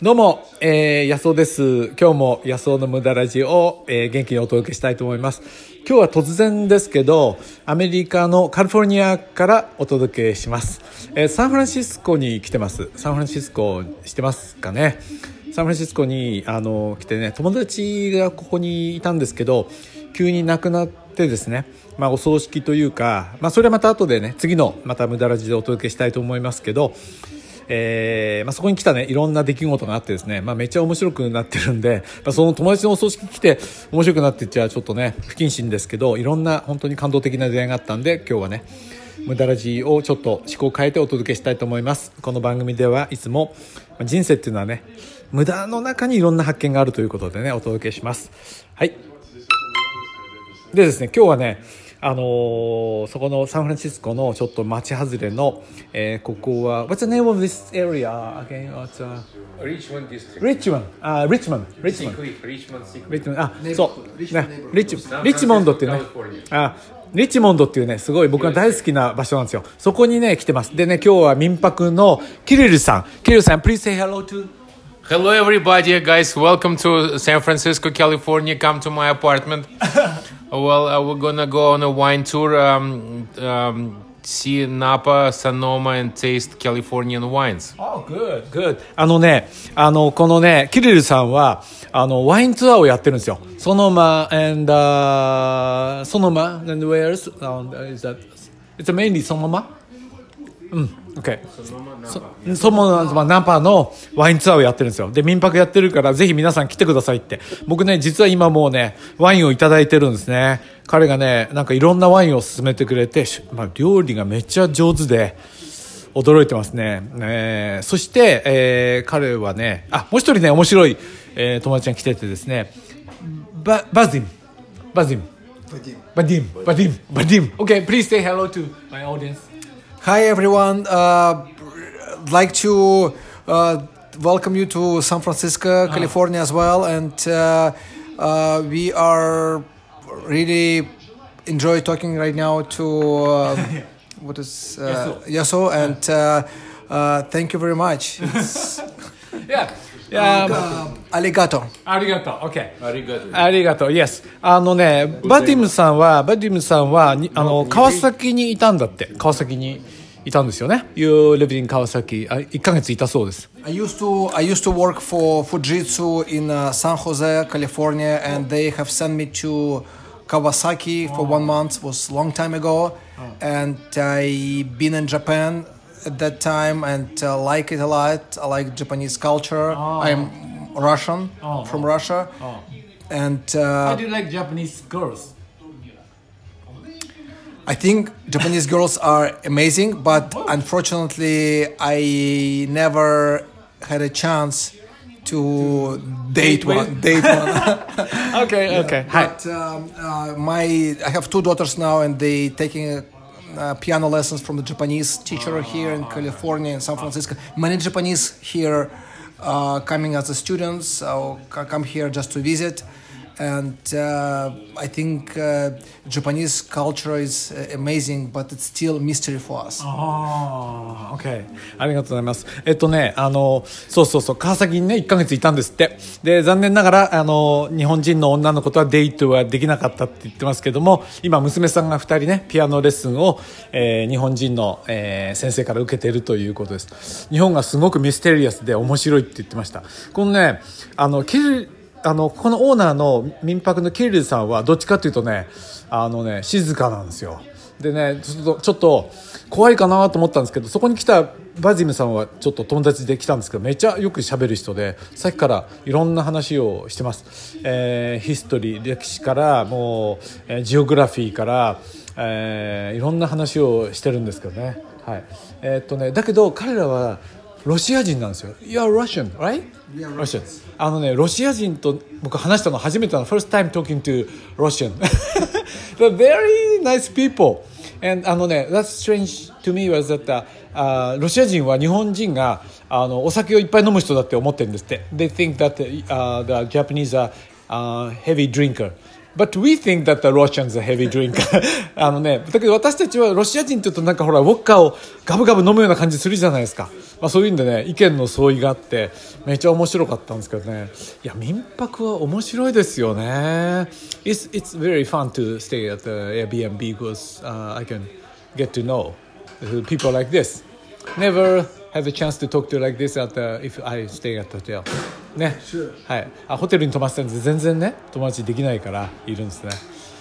どうも、えー、安尾です。今日も安尾の無駄ラジオを、えー元気にお届けしたいと思います。今日は突然ですけど、アメリカのカリフォルニアからお届けします。えーサンフランシスコに来てます。サンフランシスコ知ってますかねサンフランシスコにあの来てね、友達がここにいたんですけど、急に亡くなってですね、まあお葬式というか、まあそれはまた後でね、次のまた無駄ラジでお届けしたいと思いますけど、えーまあ、そこに来たねいろんな出来事があってですね、まあ、めっちゃ面白くなってるんで、まあ、その友達のお葬式来て面白くなってっちゃちょっとね不謹慎ですけどいろんな本当に感動的な出会いがあったんで今日はね無駄ラジをちょっと思考を変えてお届けしたいと思います。この番組ではいつも人生っていうのはね無駄の中にいろんな発見があるということでねお届けします。はい。でですね今日はねあのーそこのサンフランシスコのちょっと町外れの、えーここは What's the name of this area again? What's, uh, Richmond district. Richmond あ、Richmond Richmond Richmond Secret. リッチモンドあそう、ね、リッチリッチモンドっていうねあリッチモンドっていうねすごい僕が大好きな場所なんですよそこにね来てますでね今日は民泊のキリルさんキリルさん Please say hello to Hello, everybody, guys. Welcome to San Francisco, California. Come to my apartment. well, uh, we're gonna go on a wine tour, um, um, see Napa, Sonoma, and taste Californian wines. Oh, good, good. あのね、あの、このね、キリルさんは、あの、ワインツアーをやってるんですよ。ソノマ and, uh, ソノマ and where else? Uh, is that, it's mainly ソノマ うん、OK。そソノマ、ナパのワインツアーをやってるんですよ。で、民泊やってるから、ぜひ皆さん来てくださいって。僕ね、実は今もうね、ワインをいただいてるんですね。彼がね、なんかいろんなワインを勧めてくれて、しまあ、料理がめっちゃ上手で、驚いてますね。えーそして、えー彼はね、あ、もう一人ね、面白い、えー友達が来ててですね、バ、バズィム、バズィム。バディム、バディム、バディム。Okay, please say hello to my audience. Hi everyone. Uh, I'd like to uh, welcome you to San Francisco, California as well, and uh, uh, we are really enjoy talking right now to uh, what is uh, Yaso, and uh, uh, thank you very much. It's, Yeah. Yeah. uh, arigato. ありがとう。OK。ありがとう。Yes。あのね、バディムさんは、バディムさんは、にあの、川崎にいたんだって。川崎にいたんですよね。You lived in 川崎。あ、1ヶ月いたそうです。 I used to I used to work for Fujitsu in uh, San Jose, California, and they have sent me to Kawasaki for one month. was a long time ago, and I been in Japan at that time and uh, like it a lot. I like Japanese culture. I'm Russian from Russia, and uh, do you like Japanese girls? I think Japanese girls are amazing, but unfortunately, I never had a chance to date one. Date one. OK, OK. はい。But um, uh, my I have two daughters now, and they taking uh, piano lessons from the Japanese teacher here in California in San Francisco. Many Japanese here uh, coming as students or come here just to visit. And uh, I think uh, Japanese culture is amazing, but it's still mystery for us. ああ、OK。ありがとうございます。えっとね、あの、そうそうそう、川崎にね、1ヶ月いたんですって。で、残念ながら、あの、日本人の女の子とはデートはできなかったって言ってますけども、今、娘さんが2人ね、ピアノレッスンを、えー日本人の、えー先生から受けているということです。日本がすごくミステリアスで面白いって言ってました。このね、あの、キル、あの、このオーナーの民泊のキリルさんは、どっちかというとね、あのね、静かなんですよ。でねちょっとちょっと怖いかなと思ったんですけどそこに来たバジムさんはちょっと友達で来たんですけどめっちゃよく喋る人でさっきからいろんな話をしてます、えーヒストリー歴史からもう、えージオグラフィーから、えーいろんな話をしてるんですけどね。はい。えーっとねだけど彼らはロシア人なんですよ。You're Russian, right? Yeah, Russian. あのね、ロシア人と僕話したの初めてなの。First time talking to Russian. They're very nice people. And あのね、That's strange to me was that、uh, あロシア人は日本人があのお酒をいっぱい飲む人だって思ってるんですって。They think that、uh, the Japanese are、uh, heavy drinker. But we think that the Russians are heavy drinker. あのね、だけど私たちはロシア人って言うとなんかほら、ウォッカをガブガブ飲むような感じするじゃないですか。まあそういうんでね、意見の相違があって、めっちゃ面白かったんですけどね。いや、民泊は面白いですよね。It's, it's very fun to stay at the Airbnb because、uh, I can get to know people like this. Never have a chance to talk to like this at the, if I stay at the hotel. ね、はい、あホテルに泊まってたんで全然ね友達できないからいるんですね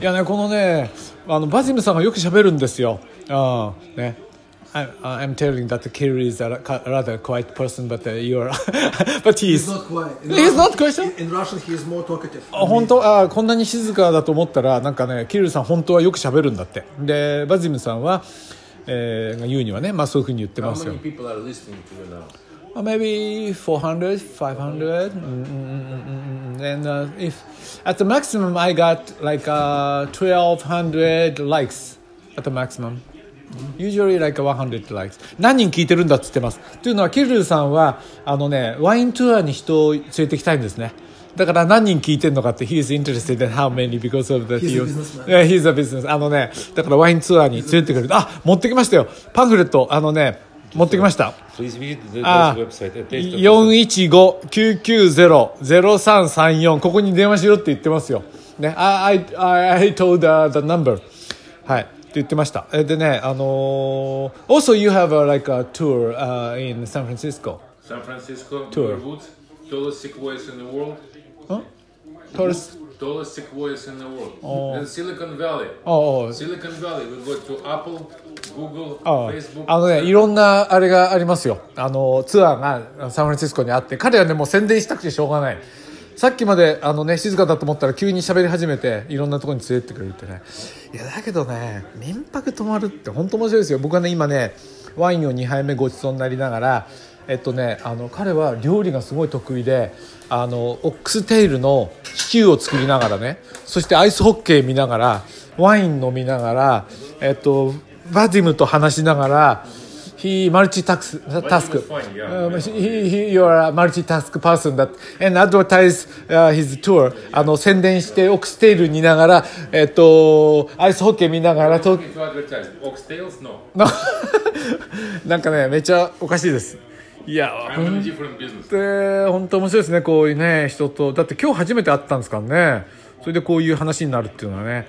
いやねこのねあのバジムさんがよく喋るんですよああね I, I'm telling that the Kirill is a rather quiet person, but uh, you're, but he's, quiet. He's not quiet? In Russian, he is more talkative. あ本当あこんなに静かだと思ったらなんかねキリルさん本当はよく喋るんだってでバジムさんは、えー、が言うにはねまあそういうふうに言ってますよ people are listening to you now? Uh, maybe 400 500 mm, mm, mm, mm, mm. and uh, if at the maximum i got like uh, 1200 likes at the maximum usually like 100 likes 何人聞いてるんだっつってますというのはキルルさんはあのねワインツアーに人を連れてきたいんですねだから何人聞いてるのかって he is interested in how many because of the He's a business あのねだからワインツアーに連れてくるあ持ってきましたよパンフレットあのね持ってきました Please visit the, Ah, this website. at taste of 415-990-0334ここに電話しろって言ってますよ。ね、I, I, I told the, the number. はい。って言ってました。えでね、あのー also you have a, like a tour、uh, in San Francisco. San Francisco, Tour. Woods, tallest sequoias in the world. Tourist. Tallest sequoias in the world. And Silicon Valley. おうおう Silicon Valley, we go to Apple, あ.あのね、いろんなあれがありますよ。あの、ツアーがサンフランシスコにあって、彼はね、もう宣伝したくてしょうがない。さっきまで、あのね、静かだと思ったら急に喋り始めて、いろんなところに連れてってくれるってね。いや、だけどね、民泊泊まるって本当面白いですよ。僕はね、今ね、ワインを2杯目ごちそうになりながら、えっとね、あの彼は料理がすごい得意であのオックステールのシチューを作りながらねそしてアイスホッケー見ながらワイン飲みながら、えっと、バディムと話しながら「He マルチタスク」タスク「He, マルチタスクパーソンだ」「And advertise、」「宣伝してオクステイル見ながら、えっと、アイスホッケー見ながら」と なんかねめっちゃおかしいです。い本当面白いですね、こういうね人と。だって今日初めて会ったんですからね。それでこういう話になるっていうのはね。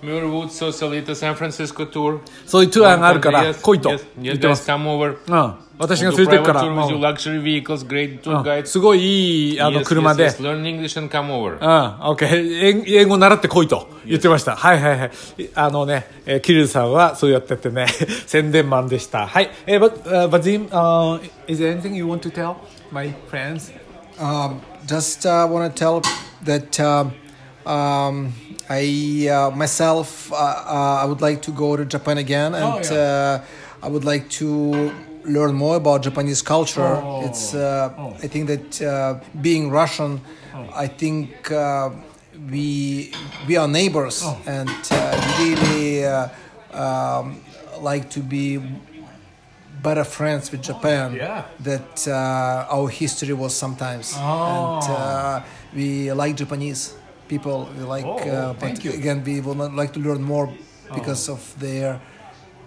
ミールウッド・ソサリタ・サンフランシスコ・トゥー。そういうツアーがあるから、来いと。私が連いてるから。すごいいいあの車で。英語習って来いと言ってました。はいはいはい。あのね、えー、キリルさんはそうやっててね、宣伝マンでした。はい。えー、but, uh, but Zim, the、just、want to tell that、I uh, myself uh, uh, I would like to go to Japan again, and Oh, yeah. uh, I would like to learn more about Japanese culture. Oh. It's uh, Oh. I think that uh, being Russian, I think uh, we we are neighbors, Oh. and uh, we really uh, um, like to be better friends with Japan. yeah. That uh, our history was sometimes, and uh, we like Japanese people. Like, Oh, uh, thank but again, we would not like to learn more because of their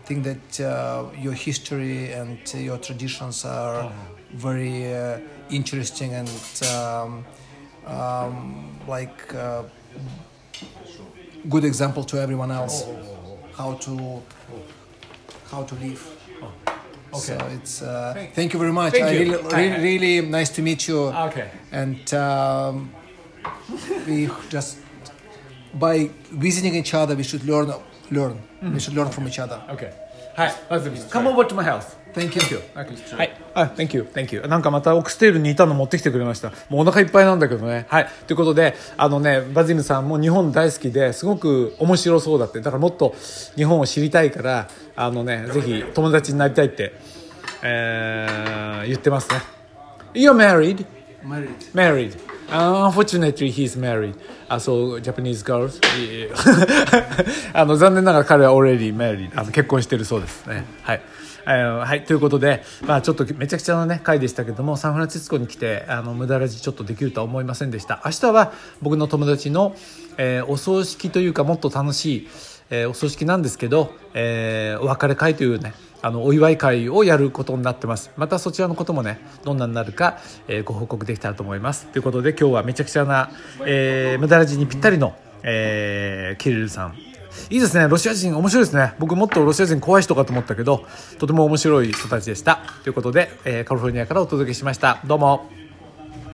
think that uh, your history and uh, your traditions are very uh, interesting and um, um, like uh, good example to everyone else how to how to live. So it's uh, thank you very much. Thank I you. really, really, really nice to meet you. Okay. And um, we just by visiting each other, we should learn. Learn. We should learn from each other. Okay. はい。come over to my house. Thank you. Okay. はい。あ、Thank you, thank you. なんかまたオックステールにいたの持ってきてくれました。もうお腹いっぱいなんだけどね。はい。ということで、あのね、バジムさんも日本大好きですごく面白そうだって。だからもっと日本を知りたいから、あのね、ぜひ友達になりたいって、えー、言ってますね。You're married? Married. Married. Unfortunately, he's married. Uh, so Japanese girls. あの残念ながら彼は already married. あの結婚してるそうですね。はい。えはい、ということで、まあ、ちょっとめちゃくちゃな、ね、回でしたけどもサンフランシスコに来てあの無駄ラジちょっとできるとは思いませんでした明日は僕の友達の、えーお葬式というかもっと楽しい、えーお葬式なんですけど、えーお別れ会というねあのお祝い会をやることになってます。またそちらのこともねどんなになるか、えーご報告できたらと思います。ということで今日はめちゃくちゃな、えー無駄ラジにぴったりの、えーキリルさん。いいですね。ロシア人面白いですね。僕もっとロシア人怖い人かと思ったけどとても面白い人たちでした。ということで、えーカリフォルニアからお届けしました。どうも。